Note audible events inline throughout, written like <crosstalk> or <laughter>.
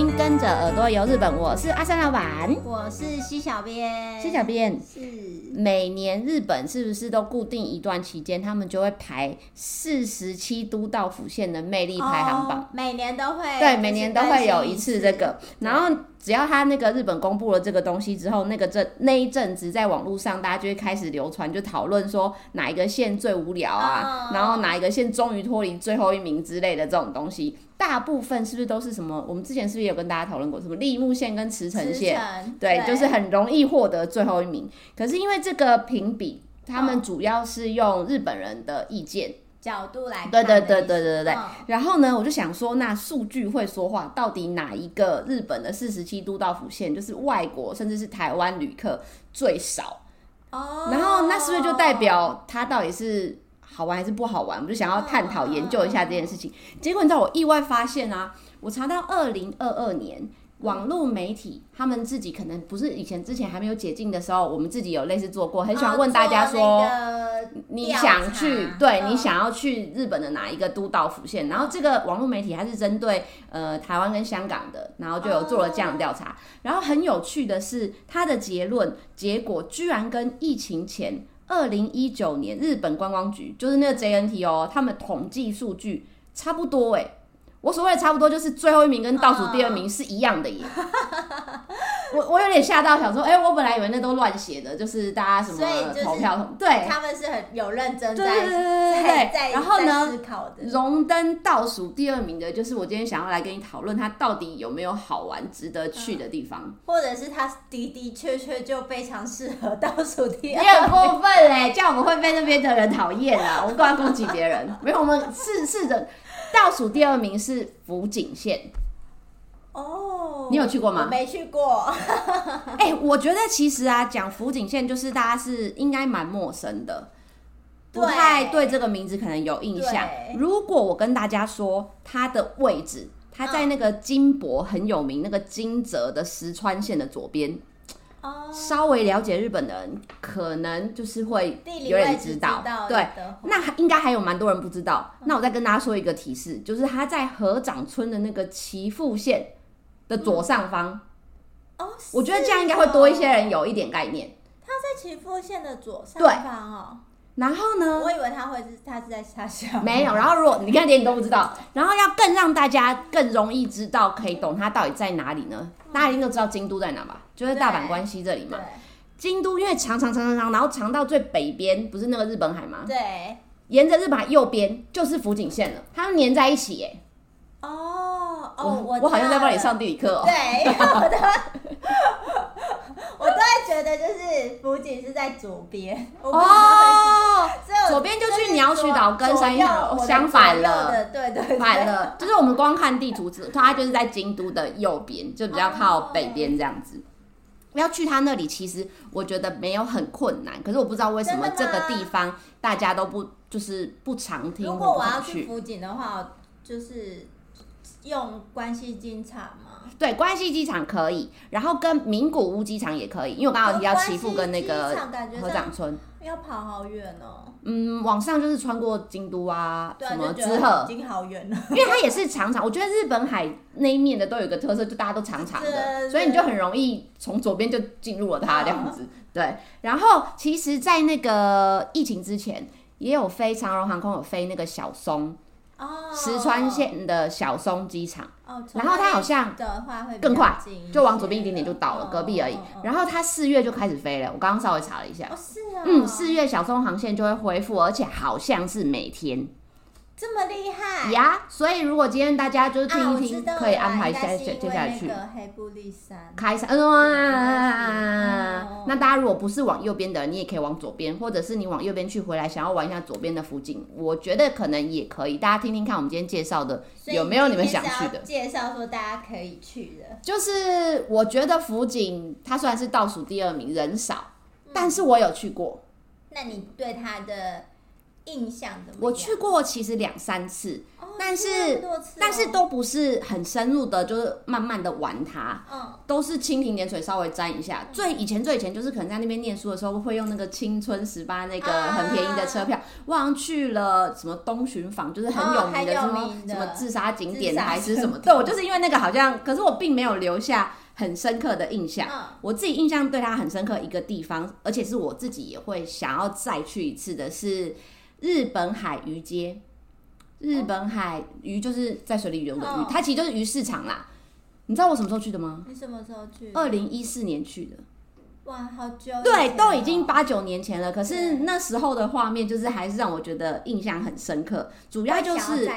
听《跟着耳朵游日本》，我是阿三老板，我是西小编。西小编是每年日本是不是都固定一段期间，他们就会排四十七都道府县的魅力排行榜？哦、每年都会，对，每年都会有一次这个。然后只要他那个日本公布了这个东西之后，那个阵那一阵子在网络上，大家就会开始流传，就讨论说哪一个县最无聊啊，哦、然后哪一个县终于脱离最后一名之类的这种东西。大部分是不是都是什么？我们之前是不是有跟大家讨论过什么立木县跟茨城县？对，对就是很容易获得最后一名。可是因为这个评比，他们主要是用日本人的意见角度来看。对对对对对对对。然后呢，我就想说，那数据会说话，到底哪一个日本的四十七都道府县，就是外国甚至是台湾旅客最少？哦。然后那是不是就代表它到底是？好玩还是不好玩？我就想要探讨研究一下这件事情。结果你知道我意外发现啊，我查到二零二二年网络媒体他们自己可能不是以前之前还没有解禁的时候，我们自己有类似做过，很喜欢问大家说，你想去，对，你想要去日本的哪一个都道府县？然后这个网络媒体还是针对呃台湾跟香港的，然后就有做了这样的调查。然后很有趣的是，它的结论结果居然跟疫情前。二零一九年日本观光局就是那个 JNT 哦，他们统计数据差不多哎，我所谓的差不多就是最后一名跟倒数第二名是一样的耶。<laughs> 我我有点吓到，想说，哎、欸，我本来以为那都乱写的，就是大家什么投票，对，他们是很有认真在，对对对对对对。然后呢，荣登倒数第二名的，就是我今天想要来跟你讨论，它到底有没有好玩、值得去的地方，嗯、或者是它的的确确就非常适合倒数第二。你很过分哎，这样我们会被那边的人讨厌啊！我们不要攻击别人，<laughs> 没有，我们试试着倒数第二名是福井县。哦，你有去过吗？我没去过。<laughs> 哎、欸，我觉得其实啊，讲福井县就是大家是应该蛮陌生的，不太对这个名字可能有印象。如果我跟大家说它的位置，它在那个金箔很有名那个金泽的石川县的左边。哦，稍微了解日本的人可能就是会有点知道。知道对，那应该还有蛮多人不知道。那我再跟大家说一个提示，就是它在河长村的那个岐阜县的左上方，哦，我觉得这样应该会多一些人有一点概念。他在岐阜县的左上方哦。然后呢？我以为他会是他是在下下。没有。然后如果你看连你都不知道，然后要更让大家更容易知道，可以懂它到底在哪里呢？大家一定都知道京都在哪吧？就是大阪关西这里嘛。京都因为长长长长长，然后长到最北边，不是那个日本海吗？对。沿着日本海右边就是福井县了，它们粘在一起耶。哦哦，我我，好像在帮你上地理课哦。对，<laughs> 我的，我都会觉得就是福井是在左边 <laughs> 哦，左边就去鸟取岛跟山岛相反了，对对，反了，就是我们光看地图，它就是在京都的右边，就比较靠北边这样子。要去他那里，其实我觉得没有很困难，可是我不知道为什么这个地方大家都不就是不常听。如果我要去福井的话，就是。用关西机场吗？对，关西机场可以，然后跟名古屋机场也可以，因为我刚好提到岐阜跟那个合掌村，要跑好远哦。嗯，往上就是穿过京都啊，对什么滋贺，已经好远了。<laughs> 因为它也是长长，我觉得日本海那一面的都有一个特色，就大家都长长的，所以你就很容易从左边就进入了它这样子。对，然后其实，在那个疫情之前，也有飞长荣航空有飞那个小松。石川县的小松机场，然后它好像的话会更快，就往左边一点点就到了，隔壁而已。然后它四月就开始飞了，我刚刚稍微查了一下，嗯，四月小松航线就会恢复，而且好像是每天。这么厉害呀！所以如果今天大家就是听一听，可以安排下接接下来去。开山，嗯，那大家如果不是往右边的，你也可以往左边，或者是你往右边去回来，想要玩一下左边的福井，我觉得可能也可以。大家听听看，我们今天介绍的有没有你们想去的？介绍说大家可以去的，就是我觉得福井它虽然是倒数第二名，人少，但是我有去过。那你对它的？印象的，我去过其实两三次，那但是但是都不是很深入的，就是慢慢的玩它，嗯，都是蜻蜓点水，稍微沾一下。最以前最以前就是可能在那边念书的时候，会用那个青春十八那个很便宜的车票，我好像去了什么东巡坊，就是很有名的什么什么自杀景点还是什么。对，我就是因为那个好像，可是我并没有留下很深刻的印象。我自己印象对它很深刻一个地方，而且是我自己也会想要再去一次的是日本海鱼街。日本海鱼就是在水里游的鱼，它其实就是鱼市场啦。你知道我什么时候去的吗？你什么时候去？二零一四年去的。哇，好久。对，都已经八九年前了。可是那时候的画面就是还是让我觉得印象很深刻。主要就是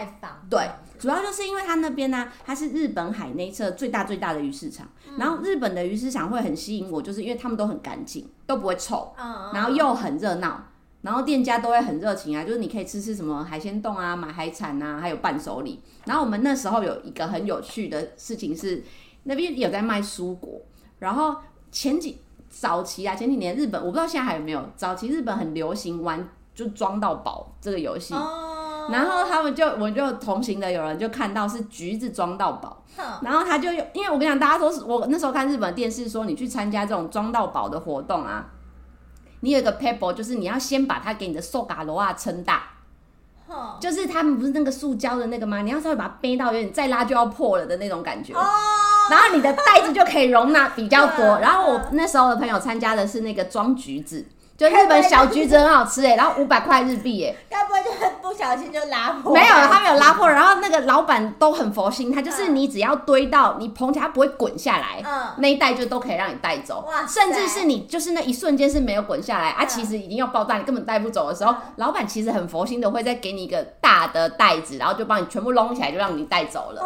对，主要就是因为它那边呢，它是日本海内侧最大最大的鱼市场。然后日本的鱼市场会很吸引我，就是因为他们都很干净，都不会臭，然后又很热闹。然后店家都会很热情啊，就是你可以吃吃什么海鲜冻啊，买海产啊，还有伴手礼。然后我们那时候有一个很有趣的事情是，那边有在卖蔬果。然后前几早期啊，前几年日本我不知道现在还有没有，早期日本很流行玩就装到宝这个游戏。哦。然后他们就我就同行的有人就看到是橘子装到宝，然后他就因为我跟你讲，大家都是我那时候看日本电视说，你去参加这种装到宝的活动啊。你有一个 paper，就是你要先把它给你的瘦嘎罗啊撑大，就是他们不是那个塑胶的那个吗？你要稍微把它背到有点再拉就要破了的那种感觉，然后你的袋子就可以容纳比较多。然后我那时候的朋友参加的是那个装橘子。就日本小橘子很好吃哎，然后五百块日币哎，该不会就是不小心就拉破？没有，他没有拉破。然后那个老板都很佛心，他就是你只要堆到你捧起来，它不会滚下来，嗯，那一袋就都可以让你带走。哇，甚至是你就是那一瞬间是没有滚下来啊，其实已经要爆炸，你根本带不走的时候，老板其实很佛心的会再给你一个大的袋子，然后就帮你全部拢起来，就让你带走了。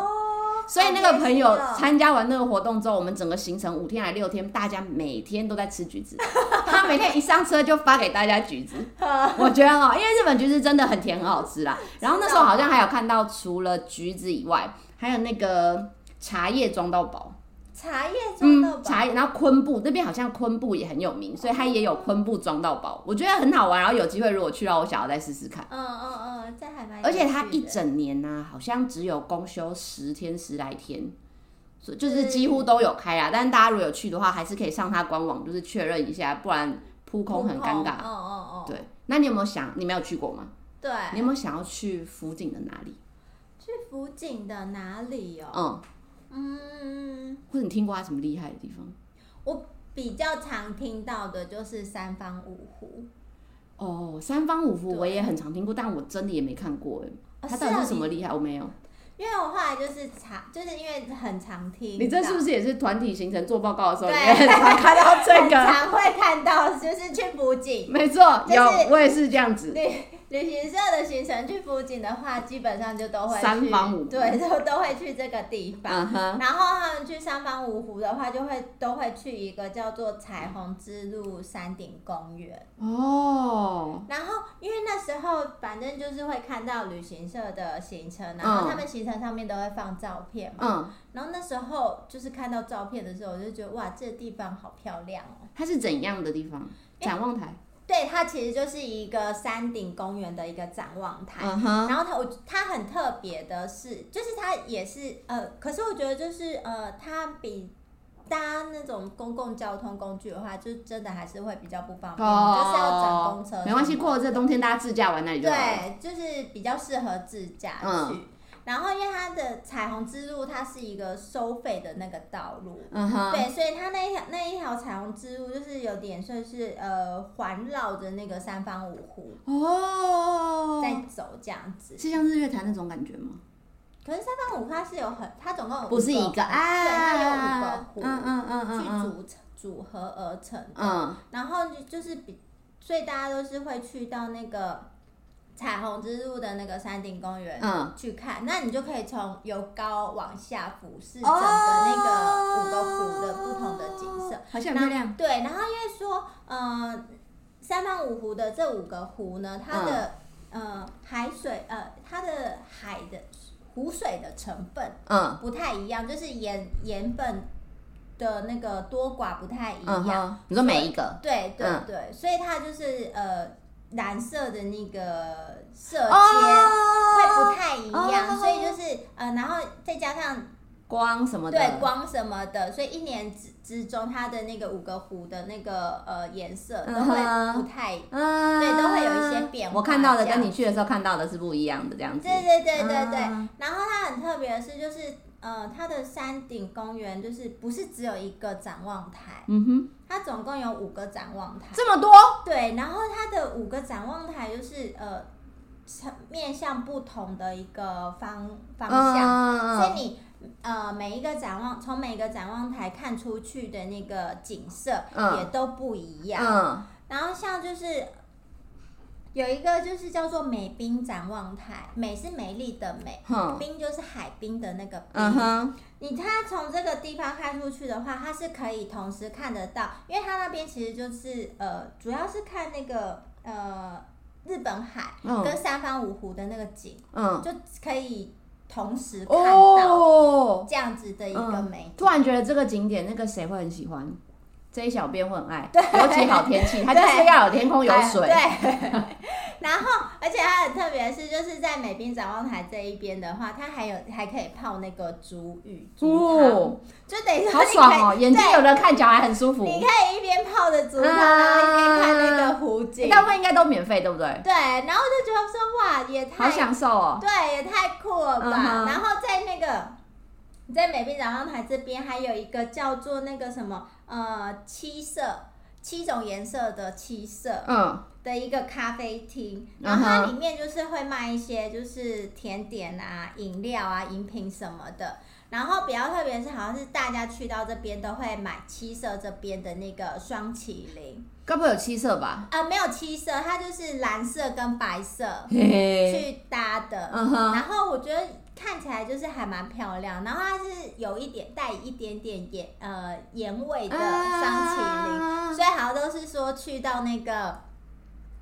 所以那个朋友参加完那个活动之后，我们整个行程五天还六天，大家每天都在吃橘子。<laughs> 他每天一上车就发给大家橘子，<laughs> 我觉得哦，因为日本橘子真的很甜，很好吃啦。然后那时候好像还有看到，除了橘子以外，还有那个茶叶装到饱。茶叶装到包，茶叶，然后昆布那边好像昆布也很有名，所以它也有昆布装到包，我觉得很好玩。然后有机会如果去到，我想要再试试看。嗯嗯嗯，在海而且它一整年呢、啊，好像只有公休十天十来天，所以就是几乎都有开啊。但是大家如果有去的话，还是可以上它官网，就是确认一下，不然扑空很尴尬。哦哦哦。对，那你有没有想？你没有去过吗？对。你有没有想要去福井的哪里？去福井的哪里哦？嗯。嗯，或者你听过他什么厉害的地方？我比较常听到的就是三方五湖。哦，三方五湖我也很常听过，但我真的也没看过哎。他到底是什么厉害？我没有。因为我后来就是常，就是因为很常听。你这是不是也是团体行程做报告的时候，你也很常看到这个？<laughs> 常会看到，就是去补给。没错，有，我也是这样子。旅行社的行程去福井的话，基本上就都会去三方五湖，对，都都会去这个地方。Uh. 然后他们去三方五湖的话，就会都会去一个叫做彩虹之路山顶公园。哦。Oh. 然后因为那时候反正就是会看到旅行社的行程，然后他们行程上面都会放照片嘛。嗯。然后那时候就是看到照片的时候，我就觉得哇，这个地方好漂亮哦。它是怎样的地方？展望台。对，它其实就是一个山顶公园的一个展望台，uh huh. 然后它我它很特别的是，就是它也是呃，可是我觉得就是呃，它比搭那种公共交通工具的话，就真的还是会比较不方便，oh, 就是要转公车。没关系，过了这冬天大家自驾玩那里就好。对，就是比较适合自驾去。嗯然后，因为它的彩虹之路，它是一个收费的那个道路，嗯哼，对，所以它那一条那一条彩虹之路，就是有点算是呃环绕着那个三方五湖哦，在走这样子，是像日月潭那种感觉吗？可是三方五湖它是有很，它总共有不是一个啊，对，它有五个湖，嗯嗯嗯嗯，去组成组合而成的，嗯，然后就是比，所以大家都是会去到那个。彩虹之路的那个山顶公园，嗯，去看，那你就可以从由高往下俯视整个那个五个湖的不同的景色，好像很漂亮。对，然后因为说，呃，三方五湖的这五个湖呢，它的、嗯、呃海水，呃，它的海的湖水的成分，嗯，不太一样，就是盐盐分的那个多寡不太一样。嗯、你说每一个？对对对，嗯、所以它就是呃。蓝色的那个色阶会不太一样，oh, 所以就是呃，然后再加上。光什么的？对，光什么的，所以一年之之中，它的那个五个湖的那个呃颜色都会不太，嗯、对，都会有一些变化。我看到的跟你去的时候看到的是不一样的，这样子。对对对对对。嗯、然后它很特别的是，就是呃，它的山顶公园就是不是只有一个展望台，嗯哼，它总共有五个展望台。这么多？对，然后它的五个展望台就是呃，面向不同的一个方方向，嗯、所以你。呃，每一个展望，从每一个展望台看出去的那个景色也都不一样。嗯、然后像就是有一个就是叫做美滨展望台，美是美丽的美，嗯、滨就是海滨的那个滨。嗯、哼你它从这个地方看出去的话，它是可以同时看得到，因为它那边其实就是呃，主要是看那个呃日本海跟三方五湖的那个景，嗯、就可以。同时看到这样子的一个美、突然觉得这个景点那个谁会很喜欢。这一小边会很爱，对尤其好天气，它就是要有天空有水。对，然后而且它很特别的是，就是在美滨展望台这一边的话，它还有还可以泡那个足浴足汤，哦、就等于说好爽哦，眼睛有的看脚还很舒服。你可以一边泡着足汤，然后一边看那个湖景。大部分应该都免费，对不对？对，然后就觉得说哇，也太好享受哦，对，也太酷了吧。嗯、然后在那个在美滨展望台这边还有一个叫做那个什么。呃，七色，七种颜色的七色，嗯，的一个咖啡厅，嗯、然后它里面就是会卖一些就是甜点啊、饮料啊、饮品什么的。然后比较特别是，好像是大家去到这边都会买七色这边的那个双麒麟。该不会有七色吧？啊、呃，没有七色，它就是蓝色跟白色去搭的。然后我觉得。看起来就是还蛮漂亮，然后它是有一点带一点点盐呃盐味的霜淇淋，啊、所以好像都是说去到那个。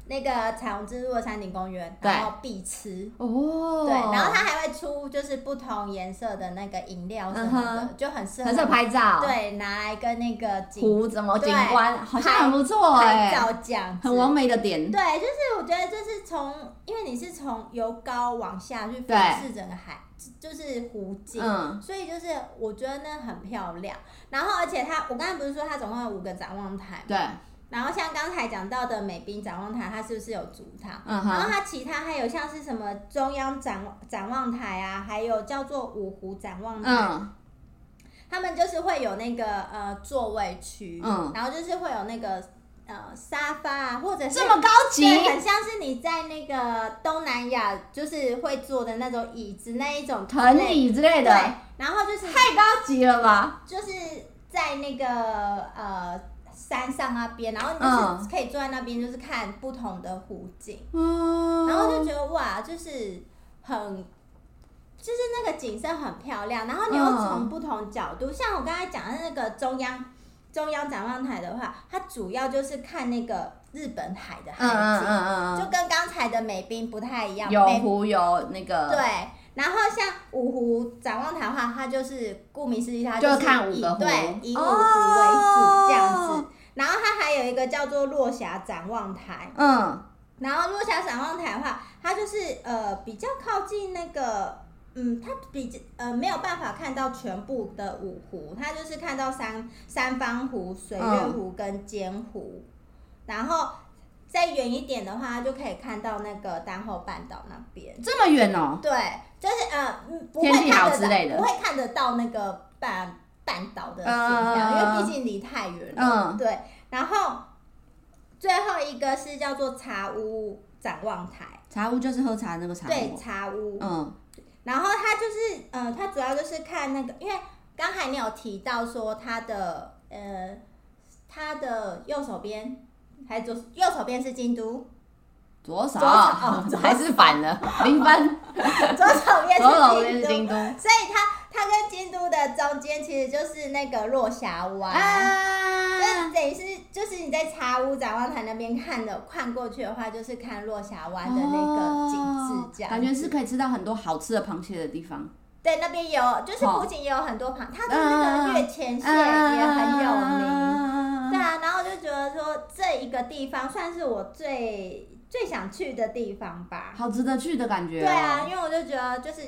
那个彩虹之路的山顶公园，然后必吃哦。对，然后它还会出就是不同颜色的那个饮料什么的，就很适合很适合拍照。对，拿来跟那个湖怎么景观好像很不错哎，拍照这样很完美的点。对，就是我觉得就是从，因为你是从由高往下去俯视整个海，就是湖景，所以就是我觉得那很漂亮。然后而且它，我刚才不是说它总共有五个展望台吗？对。然后像刚才讲到的美滨展望台，它是不是有主塔？嗯、哼然后它其他还有像是什么中央展展望台啊，还有叫做五湖展望台，嗯、他们就是会有那个呃座位区，嗯、然后就是会有那个呃沙发啊，或者是这么高级，很像是你在那个东南亚就是会坐的那种椅子那一种藤椅之类的，对，然后就是太高级了吧？就是在那个呃。山上那边，然后你就是可以坐在那边，就是看不同的湖景，嗯、然后就觉得哇，就是很，就是那个景色很漂亮。然后你又从不同角度，嗯、像我刚才讲的那个中央中央展望台的话，它主要就是看那个日本海的海景，就跟刚才的美滨不太一样，有湖有那个对。然后像五湖展望台的话，它就是顾名思义，它就是看五个湖，对，以五湖为主这样子。哦、然后它还有一个叫做落霞展望台，嗯，然后落霞展望台的话，它就是呃比较靠近那个，嗯，它比较呃没有办法看到全部的五湖，它就是看到三三方湖、水月湖跟尖湖，嗯、然后。再远一点的话，就可以看到那个丹后半岛那边。这么远哦？对，就是呃，不会看得到，不会看得到那个半半岛的形象，呃、因为毕竟离太远了。嗯，对。然后最后一个是叫做茶屋展望台。茶屋就是喝茶那个茶屋。对，茶屋。嗯。然后它就是呃，它主要就是看那个，因为刚才你有提到说它的呃，它的右手边。还左右手边是京都，左手哦，<laughs> 还是反了，零分。<laughs> 左手边是京都，所以它它跟京都的中间其实就是那个落霞湾，啊，就等于是就是你在茶屋展望台那边看的，看过去的话就是看落霞湾的那个景致，这样感觉是可以吃到很多好吃的螃蟹的地方。对，那边有，就是附近也有很多螃，它的那个月前蟹也很有名。对啊，然后就觉得说这一个地方算是我最最想去的地方吧，好值得去的感觉。对啊，因为我就觉得就是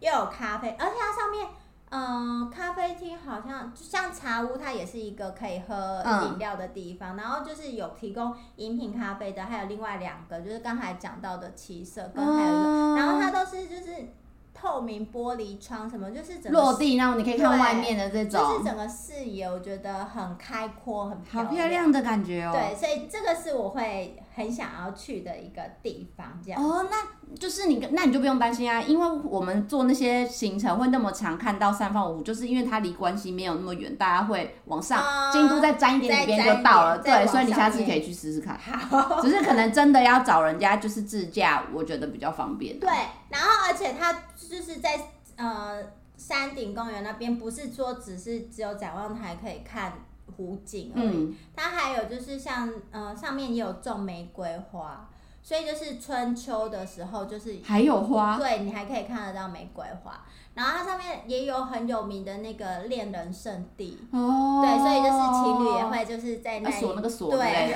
又有咖啡，而且它上面。嗯，咖啡厅好像就像茶屋，它也是一个可以喝饮料的地方。嗯、然后就是有提供饮品咖啡的，还有另外两个，就是刚才讲到的七色跟还有一个，嗯、然后它都是就是。透明玻璃窗什么，就是整个落地，然后你可以看外面的这种，就是整个视野，我觉得很开阔，很漂亮，好漂亮的感觉哦。对，所以这个是我会很想要去的一个地方，这样。哦，那就是你，那你就不用担心啊，因为我们做那些行程会那么长看到三方五湖，就是因为它离关西没有那么远，大家会往上，嗯、京都再沾一点点就到了。对，所以你下次可以去试试看。好，只是可能真的要找人家就是自驾，我觉得比较方便。对，然后而且它。就是在呃山顶公园那边，不是说只是只有展望台可以看湖景而已，嗯、它还有就是像呃上面也有种玫瑰花，所以就是春秋的时候就是还有花，对，你还可以看得到玫瑰花，然后它上面也有很有名的那个恋人圣地哦，对，所以就是情侣也会就是在那里锁那个锁，对，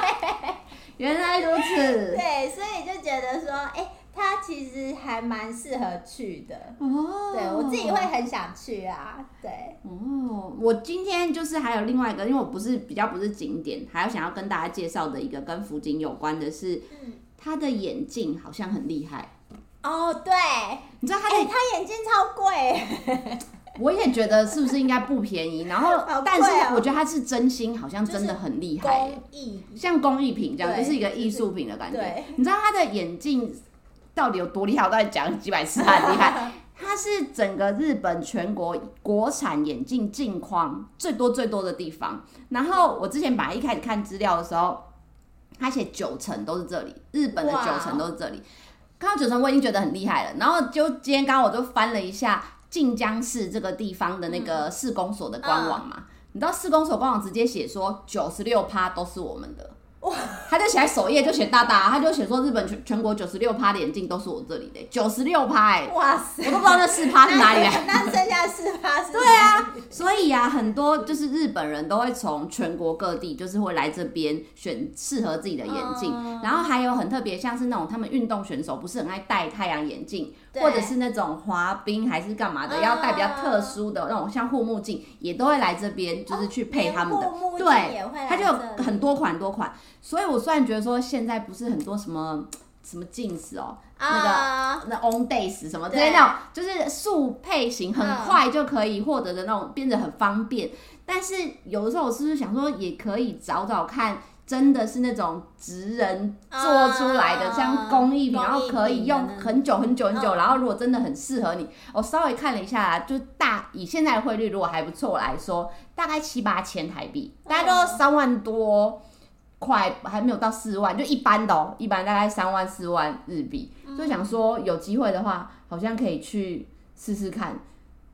<laughs> 原来如此，<laughs> 对，所以就觉得说，哎、欸。它其实还蛮适合去的。哦，对我自己会很想去啊，对。哦，我今天就是还有另外一个，因为我不是比较不是景点，还有想要跟大家介绍的一个跟福景有关的是，嗯，他的眼镜好像很厉害。哦，对，你知道他的、欸、他眼镜超贵，<laughs> 我也觉得是不是应该不便宜，然后、哦、但是我觉得他是真心，好像真的很厉害，工艺。像工艺品这样，就是一个艺术品的感觉，你知道他的眼镜。到底有多厉害？我到底讲几百次他很厉害。<laughs> 它是整个日本全国国产眼镜镜框最多最多的地方。然后我之前本来一开始看资料的时候，他写九成都是这里，日本的九成都是这里。看到九成我已经觉得很厉害了。然后就今天刚刚我就翻了一下晋江市这个地方的那个市公所的官网嘛，你知道市公所官网直接写说九十六趴都是我们的。他就写在首页，就写大大，他就写说日本全全国九十六趴的眼镜都是我这里的，九十六趴哎，哇塞，我都不知道那四趴是哪里来，<laughs> 那剩下四趴是？对啊，所以啊，很多就是日本人都会从全国各地，就是会来这边选适合自己的眼镜，嗯、然后还有很特别，像是那种他们运动选手不是很爱戴太阳眼镜。或者是那种滑冰还是干嘛的，要戴比较特殊的那种像护目镜，也都会来这边，就是去配他们的。对，它就有很多款多款。所以我虽然觉得说现在不是很多什么什么镜子哦，那个那 On Days 什么之类那种，就是速配型很快就可以获得的那种，变得很方便。但是有的时候我是不是想说，也可以找找看。真的是那种职人做出来的，像工艺品，然后可以用很久很久很久。然后如果真的很适合你，我稍微看了一下，就大以现在的汇率如果还不错来说，大概七八千台币，大概都三万多块，还没有到四万，就一般的哦，一般大概三万四万日币。所以想说有机会的话，好像可以去试试看。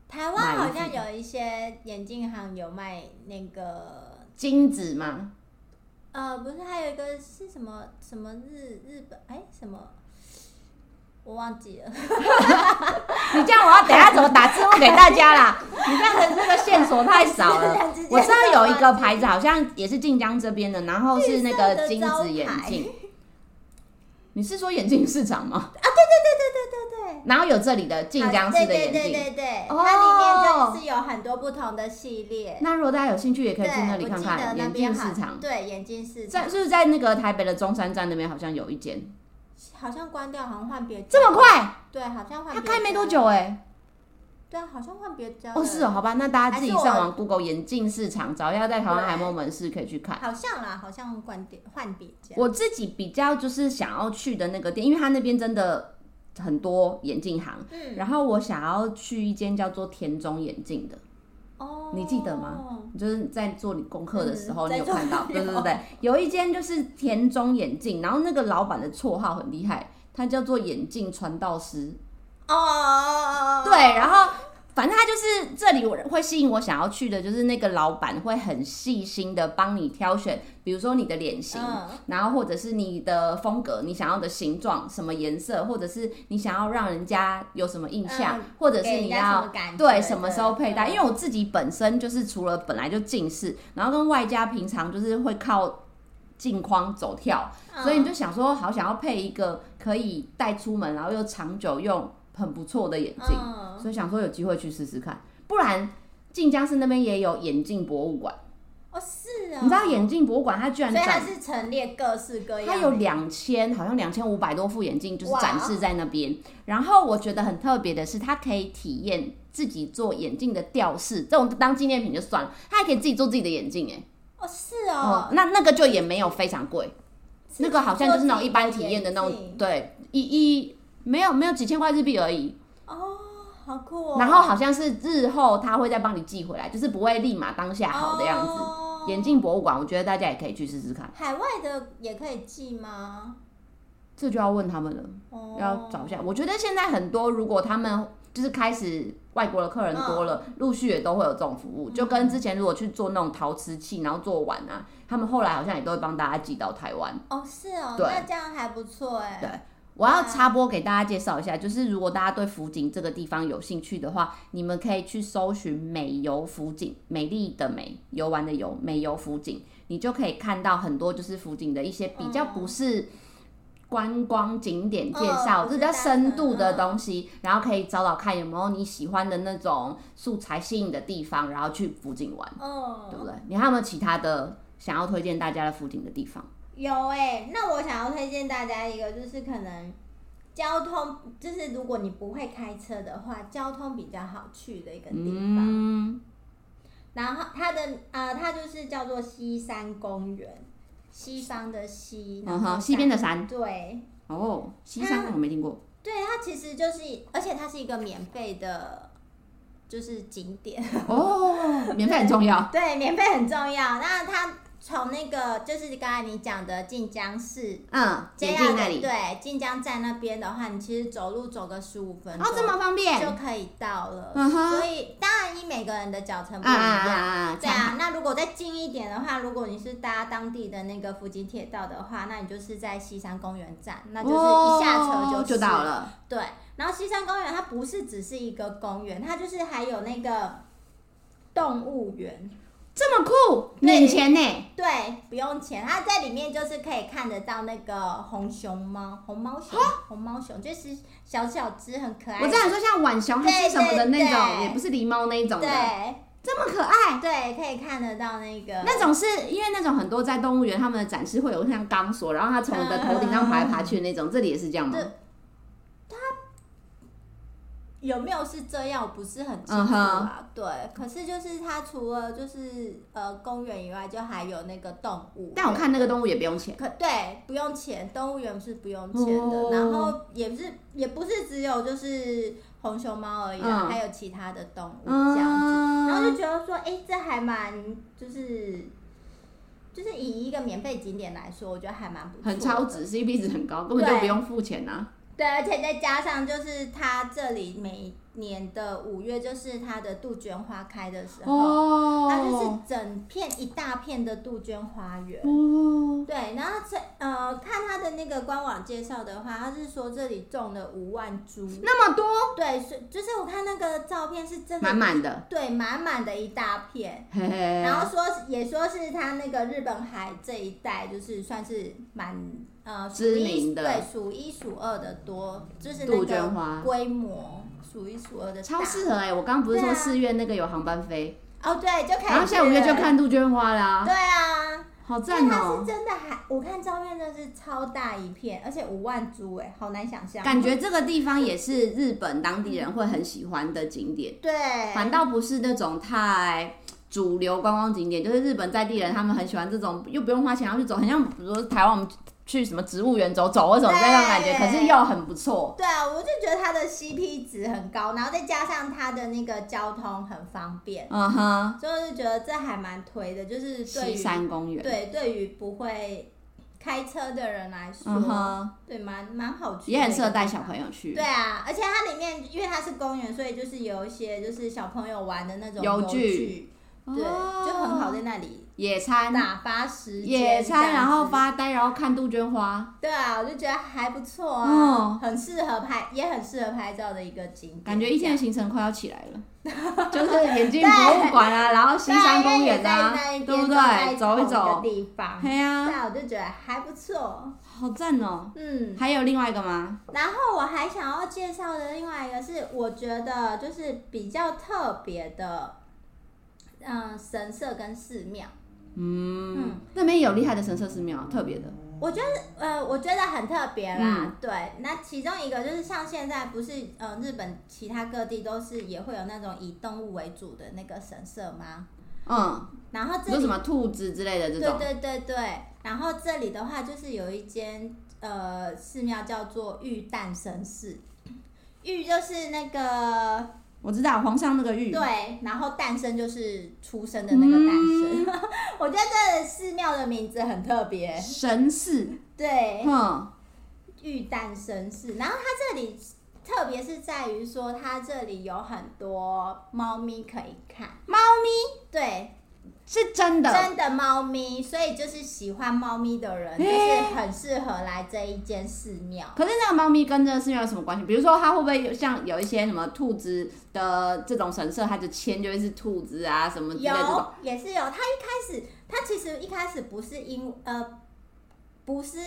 台湾好像有一些眼镜行有卖那个金子吗？呃，不是，还有一个是什么什么日日本哎什么，我忘记了。<laughs> 你这样我要等下怎么打字幕给大家啦？你这样的这个线索太少了。<laughs> 我知道有一个牌子，好像也是晋江这边的，然后是那个金子眼镜。你是说眼镜市场吗？啊，对对对对对对。然后有这里的晋江市的眼镜，对对对对，它里面就是有很多不同的系列。那如果大家有兴趣，也可以去那里看看眼镜市场。对，眼镜市场在就是在那个台北的中山站那边，好像有一间。好像关掉，好像换别。这么快？对，好像换。他开没多久哎。对啊，好像换别家。哦，是哦，好吧，那大家自己上网 Google 眼镜市场，找一下在台湾还有没有门市可以去看。好像啦，好像关掉换别家。我自己比较就是想要去的那个店，因为它那边真的。很多眼镜行，嗯、然后我想要去一间叫做田中眼镜的，哦，你记得吗？就是在做你功课的时候，嗯、你有看到？对对对，有一间就是田中眼镜，然后那个老板的绰号很厉害，他叫做眼镜传道师。哦，对，然后。反正他就是这里，我会吸引我想要去的，就是那个老板会很细心的帮你挑选，比如说你的脸型，嗯、然后或者是你的风格，你想要的形状，什么颜色，或者是你想要让人家有什么印象，嗯、或者是你要什对什么时候佩戴。因为我自己本身就是除了本来就近视，然后跟外加平常就是会靠镜框走跳，嗯、所以你就想说，好想要配一个可以带出门，然后又长久用。很不错的眼镜，嗯，所以想说有机会去试试看。不然晋江市那边也有眼镜博物馆。哦，是啊，你知道眼镜博物馆它居然，所以它是陈列各式各样，它有两千，好像两千五百多副眼镜，就是展示在那边。然后我觉得很特别的是，它可以体验自己做眼镜的吊饰，这种当纪念品就算了，它还可以自己做自己的眼镜，哎，哦，是哦，那那个就也没有非常贵，那个好像就是那种一般体验的那种，对，一一没有没有几千块日币而已，哦，好酷哦。然后好像是日后他会再帮你寄回来，就是不会立马当下好的样子。哦眼镜博物馆，我觉得大家也可以去试试看。海外的也可以寄吗？这就要问他们了，哦、要找一下。我觉得现在很多，如果他们就是开始外国的客人多了，陆、哦、续也都会有这种服务。就跟之前如果去做那种陶瓷器，然后做碗啊，他们后来好像也都会帮大家寄到台湾。哦，是哦，那这样还不错哎。对。我要插播给大家介绍一下，就是如果大家对福井这个地方有兴趣的话，你们可以去搜寻“美游福井”，美丽的美，游玩的游，美游福井，你就可以看到很多就是福井的一些比较不是观光景点介绍，这比较深度的东西，然后可以找找看有没有你喜欢的那种素材吸引的地方，然后去福井玩，对不对？你还有没有其他的想要推荐大家的福井的地方？有哎、欸，那我想要推荐大家一个，就是可能交通，就是如果你不会开车的话，交通比较好去的一个地方。嗯、然后它的呃，它就是叫做西山公园，西方的西，然后西边的山。对。哦，西山我没听过。对，它其实就是，而且它是一个免费的，就是景点。哦，免费很重要。<laughs> 对，免费很重要。那它。从那个就是刚才你讲的晋江市，嗯，接近那里，对，晋江站那边的话，你其实走路走个十五分钟，哦，这么方便就可以到了。嗯哼，所以当然以每个人的脚程不一样，啊啊啊对啊。那如果再近一点的话，如果你是搭当地的那个福井铁道的话，那你就是在西山公园站，那就是一下车就、哦、就到了。对，然后西山公园它不是只是一个公园，它就是还有那个动物园。这么酷，免钱呢？对，不用钱。它在里面就是可以看得到那个红熊猫、红猫熊、红猫熊，就是小小只很可爱。我这样说像浣熊还是什么的那种，也不是狸猫那一种的。对，这么可爱。对，可以看得到那个。那种是因为那种很多在动物园，他们的展示会有像钢索，然后它从你的头顶上爬来爬去的那种，这里也是这样吗？有没有是这样？我不是很清楚啊。Uh huh. 对，可是就是它除了就是呃公园以外，就还有那个动物。但我看那个动物也不用钱。可对，不用钱，动物园是不用钱的。Oh. 然后也是也不是只有就是红熊猫而已，uh. 还有其他的动物这样子。Uh. 然后就觉得说，哎、欸，这还蛮就是就是以一个免费景点来说，我觉得还蛮不错。很超值，CP 值很高，根本就不用付钱啊。对，而且再加上就是它这里每年的五月就是它的杜鹃花开的时候，哦、它就是整片一大片的杜鹃花园。哦、对，然后这呃看它的那个官网介绍的话，它是说这里种了五万株，那么多？对，是就是我看那个照片是真的满满的，对，满满的一大片。嘿嘿然后说也说是它那个日本海这一带就是算是蛮。呃，知名的对，数一数二的多，就是那个规模数一数二的，超适合哎、欸！我刚刚不是说四月那个有航班飞哦，对，就可以，然后下五月就看杜鹃花啦，对啊，好赞哦！真的还，我看照片真的是超大一片，而且五万株哎，好难想象。感觉这个地方也是日本当地人会很喜欢的景点，对，反倒不是那种太主流观光景点，就是日本在地人他们很喜欢这种，又不用花钱要去走，很像比如说台湾我们。去什么植物园走走或什么这种感觉，可是又很不错。对啊，我就觉得它的 CP 值很高，然后再加上它的那个交通很方便，嗯哼，就觉得这还蛮推的，就是对于西山公园，对，对于不会开车的人来说，对，蛮蛮好去，也很适合带小朋友去。对啊，而且它里面因为它是公园，所以就是有一些就是小朋友玩的那种游具。对，就很好在那里野餐打发时间，野餐然后发呆，然后看杜鹃花。对啊，我就觉得还不错啊，很适合拍，也很适合拍照的一个景点。感觉一天的行程快要起来了，<laughs> 就是眼镜博物馆啊，然后西山公园啊，对不对？走一走。地方。对啊。对，我就觉得还不错。好赞哦。嗯。还有另外一个吗？然后我还想要介绍的另外一个是，我觉得就是比较特别的。嗯，神社跟寺庙，嗯，嗯那边有厉害的神社寺庙，特别的。我觉得，呃，我觉得很特别啦。嗯、对，那其中一个就是像现在不是，呃，日本其他各地都是也会有那种以动物为主的那个神社吗？嗯。然后这里有什么兔子之类的这种？对对对对。然后这里的话，就是有一间呃寺庙叫做玉诞神寺，玉就是那个。我知道皇上那个玉，对，然后诞生就是出生的那个诞生。嗯、<laughs> 我觉得这寺庙的名字很特别，神寺。对，嗯，玉诞神寺。然后它这里特别是在于说，它这里有很多猫咪可以看。猫咪？对。是真的，真的猫咪，所以就是喜欢猫咪的人，就是很适合来这一间寺庙。可是那个猫咪跟这个寺庙有什么关系？比如说，它会不会有像有一些什么兔子的这种神社，它的签就会是兔子啊什么之类的？有，也是有。它一开始，它其实一开始不是因呃。不是，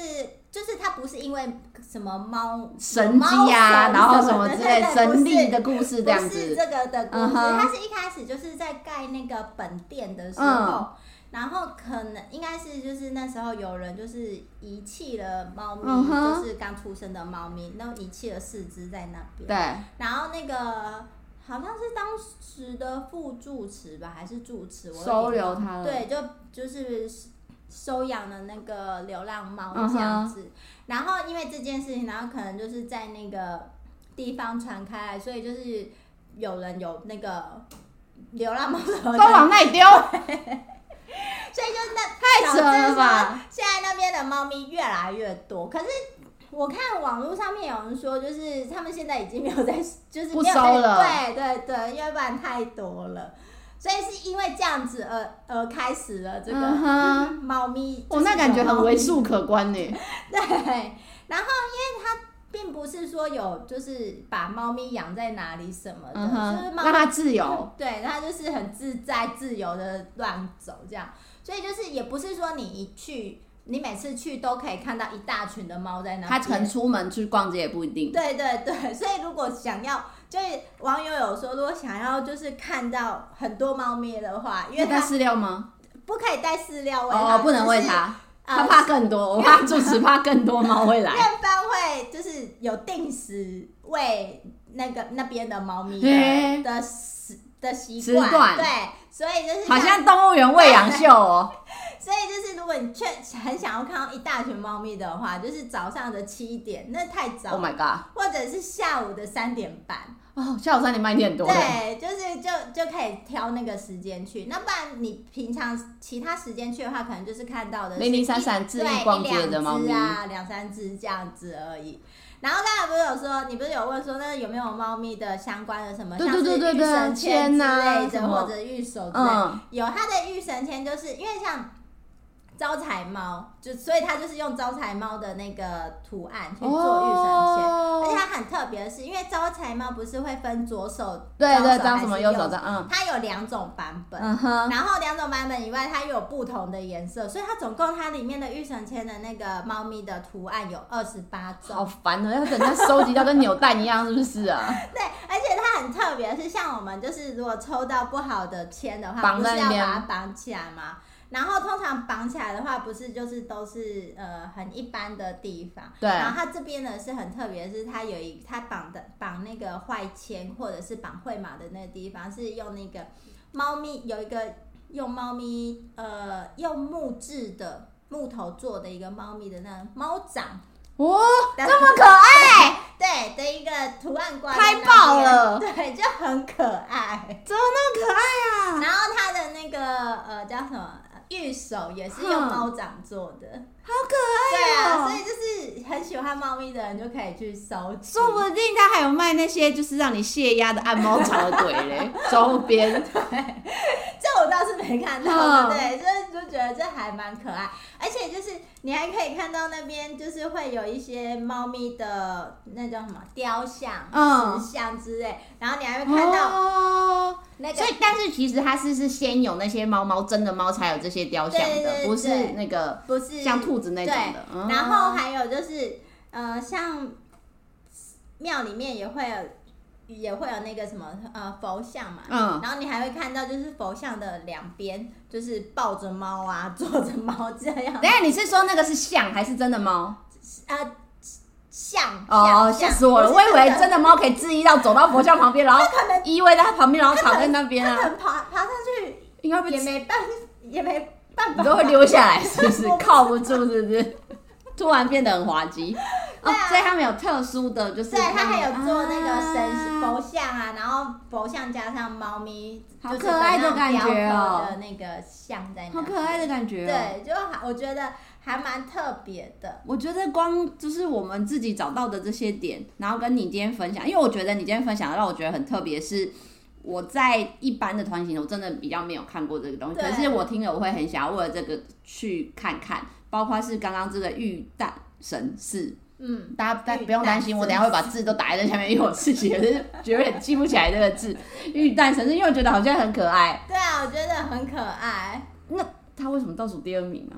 就是它不是因为什么猫神迹呀，然后什么之类神力的故事这样子。不是这个的故事，它是一开始就是在盖那个本殿的时候，然后可能应该是就是那时候有人就是遗弃了猫咪，就是刚出生的猫咪，然后遗弃了四只在那边。对。然后那个好像是当时的副住持吧，还是住持，我收留他了。对，就就是。收养的那个流浪猫这样子，uh huh. 然后因为这件事情，然后可能就是在那个地方传开来，所以就是有人有那个流浪猫都往那里丢，<laughs> 所以就是那太扯了吧！现在那边的猫咪越来越多，可是我看网络上面有人说，就是他们现在已经没有在，就是没有不收了，对对对，因为不然太多了。所以是因为这样子而而开始了这个猫咪，我那感觉很为数可观呢。<laughs> 对，然后因为它并不是说有就是把猫咪养在哪里什么的，就是让它自由，<laughs> 对，它就是很自在自由的乱走这样。所以就是也不是说你一去，你每次去都可以看到一大群的猫在那。它可能出门去逛街也不一定。对对对，所以如果想要。所以网友有说，如果想要就是看到很多猫咪的话，因为它饲料吗？不可以带饲料喂它，哦，不能喂它，它怕更多，<laughs> 我怕住持怕更多猫会来。院方会就是有定时喂那个那边的猫咪的的的习惯，对，所以就是好像动物园喂养 <laughs> 秀哦。所以就是，如果你确很想要看到一大群猫咪的话，就是早上的七点，那太早。Oh my god！或者是下午的三点半。哦，下午三点半一定很多。对，就是就就可以挑那个时间去。那不然你平常其他时间去的话，可能就是看到的零零散散、自己逛街的猫咪啊，两三只这样子而已。然后刚才不是有说，你不是有问说，那有没有猫咪的相关的什么，像是御神签之类的，或者御守之类的？有，它的御神签就是因为像。招财猫，就所以它就是用招财猫的那个图案去做御神签，哦、而且它很特别的是，因为招财猫不是会分左手，对对，招什么右手招，嗯，它有两种版本，嗯、哼。然后两种版本以外，它又有不同的颜色，所以它总共它里面的御神签的那个猫咪的图案有二十八种，好烦哦，要等它收集到跟扭蛋一样，是不是啊？<laughs> 对，而且它很特别的是，像我们就是如果抽到不好的签的话，不是要把它绑起来吗？然后通常绑起来的话，不是就是都是呃很一般的地方。对。然后它这边呢是很特别是，它有一它绑的绑那个坏签或者是绑会马的那个地方，是用那个猫咪有一个用猫咪呃用木质的木头做的一个猫咪的那个猫掌。哦，这么可爱！对的一个图案挂。太棒了！对，就很可爱。怎么那么可爱啊？然后它的那个呃叫什么？玉手也是用猫掌做的，好可爱哦！对啊，所以就是很喜欢猫咪的人就可以去收集。说不定他还有卖那些就是让你泄压的按摩茶的鬼嘞，<laughs> 周边。对，这我倒是没看到，<laughs> 对，所以就觉得这还蛮可爱，而且就是你还可以看到那边就是会有一些猫咪的那叫什么雕像、石像之类，然后你还会看到那个，所以但是其实它是是先有那些猫猫真的猫才有这些雕像的，不是那个不是像兔子那种的，然后还有就是呃像庙里面也会有。也会有那个什么呃佛像嘛，嗯，然后你还会看到就是佛像的两边就是抱着猫啊，坐着猫这样。等下你是说那个是像还是真的猫？呃，像哦，吓死我了！我以为真的猫可以自意到走到佛像旁边，然后依偎在它旁边，然后躺在那边啊。爬爬上去，应该也没办也没办法，都会溜下来，是不是 <laughs> 靠不住？是不是？突然变得很滑稽。哦，所以他们有特殊的，就是对，他还有做那个神佛像啊，然后佛像加上猫咪，好可爱的感觉哦，的那个像在那，好可爱的感觉，对，就我觉得还蛮特别的。我觉得光就是我们自己找到的这些点，然后跟你今天分享，因为我觉得你今天分享的让我觉得很特别，是我在一般的团型，我真的比较没有看过这个东西，可是我听了我会很想要为了这个去看看，包括是刚刚这个玉蛋神事。嗯，大家但不用担心，我等下会把字都打在下面，因为我自己也是觉得记不起来这个字。玉蛋神是因为我觉得好像很可爱。对啊，我觉得很可爱。那他为什么倒数第二名呢？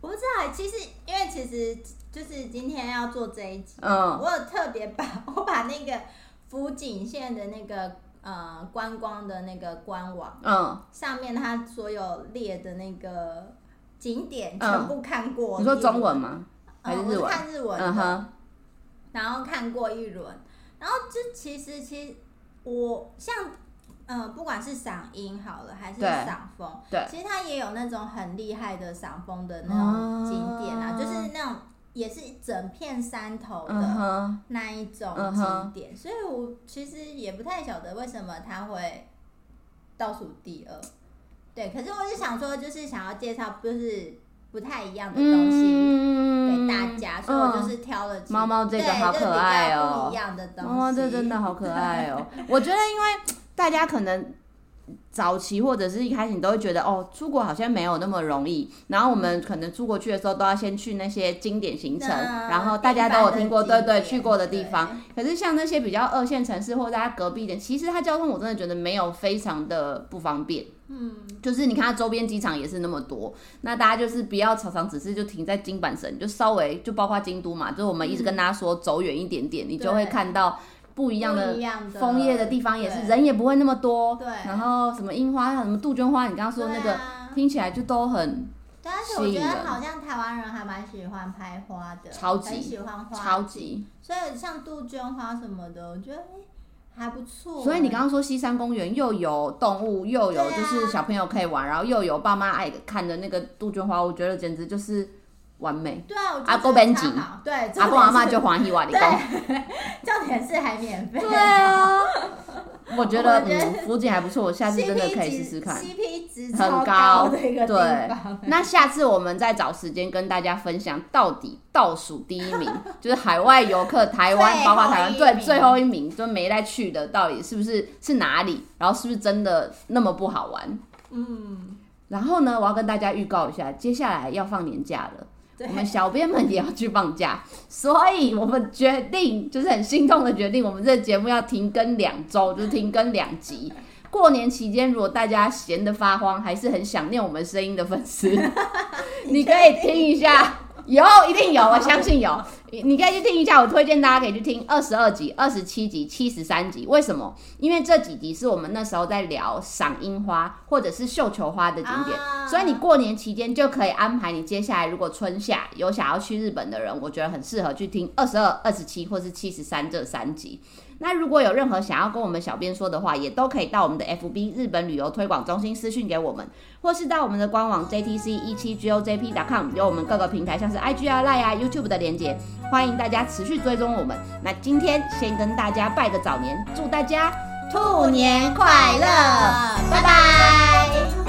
我不知道，其实因为其实就是今天要做这一集，嗯，我有特别把我把那个福井县的那个呃观光的那个官网，嗯，上面它所有列的那个景点全部看过。嗯，你说中文吗？嗯、我是看日文的，uh huh. 然后看过一轮，然后就其实其实我像呃不管是赏樱好了还是赏枫，对，其实它也有那种很厉害的赏枫的那种景点啊，uh. 就是那种也是整片山头的那一种景点，uh huh. 所以我其实也不太晓得为什么它会倒数第二，对，可是我是想说，就是想要介绍，就是。不太一样的东西给大家，嗯、所以我就是挑了猫猫这个好可爱哦，不一样的东西，猫猫这真的好可爱哦。我觉得，因为大家可能早期或者是一开始，你都会觉得哦，出国好像没有那么容易。然后我们可能出国去的时候，都要先去那些经典行程，嗯、然后大家都有听过，对对，去过的地方。可是像那些比较二线城市或者大家隔壁的，其实它交通我真的觉得没有非常的不方便。嗯，就是你看它周边机场也是那么多，那大家就是不要常常只是就停在金板神，就稍微就包括京都嘛，就是我们一直跟大家说走远一点点，嗯、你就会看到不一样的枫叶的地方，也是人也不会那么多。对，然后什么樱花，什么杜鹃花，你刚刚说那个、啊、听起来就都很。对，而且我觉得好像台湾人还蛮喜欢拍花的，超级喜欢花，超级。所以像杜鹃花什么的，我觉得还不错，所以你刚刚说西山公园又有动物，又有就是小朋友可以玩，啊、然后又有爸妈爱看的那个杜鹃花，我觉得简直就是完美。对啊，阿公免钱，对，阿公阿妈就欢喜哇，你讲，<laughs> 重点是还免费。对啊。<laughs> 我觉得嗯，福井还不错，我 <laughs> 下次真的可以试试看。CP 值很高，对。那下次我们再找时间跟大家分享，到底倒数第一名就是海外游客，台湾包括台湾对最后一名就没再去的，到底是不是是哪里？然后是不是真的那么不好玩？嗯。然后呢，我要跟大家预告一下，接下来要放年假了。我们小编们也要去放假，所以我们决定，就是很心痛的决定，我们这节目要停更两周，就是停更两集。过年期间，如果大家闲得发慌，还是很想念我们声音的粉丝，你可以听一下。有，一定有，我相信有。<laughs> 你可以去听一下，我推荐大家可以去听二十二集、二十七集、七十三集。为什么？因为这几集是我们那时候在聊赏樱花或者是绣球花的景点，啊、所以你过年期间就可以安排你接下来如果春夏有想要去日本的人，我觉得很适合去听二十二、二十七或是七十三这三集。那如果有任何想要跟我们小编说的话，也都可以到我们的 FB 日本旅游推广中心私讯给我们，或是到我们的官网 JTC 一七 GOJP.com 有我们各个平台像是 IG 啊、Line 啊、YouTube 的连接，欢迎大家持续追踪我们。那今天先跟大家拜个早年，祝大家兔年快乐！拜拜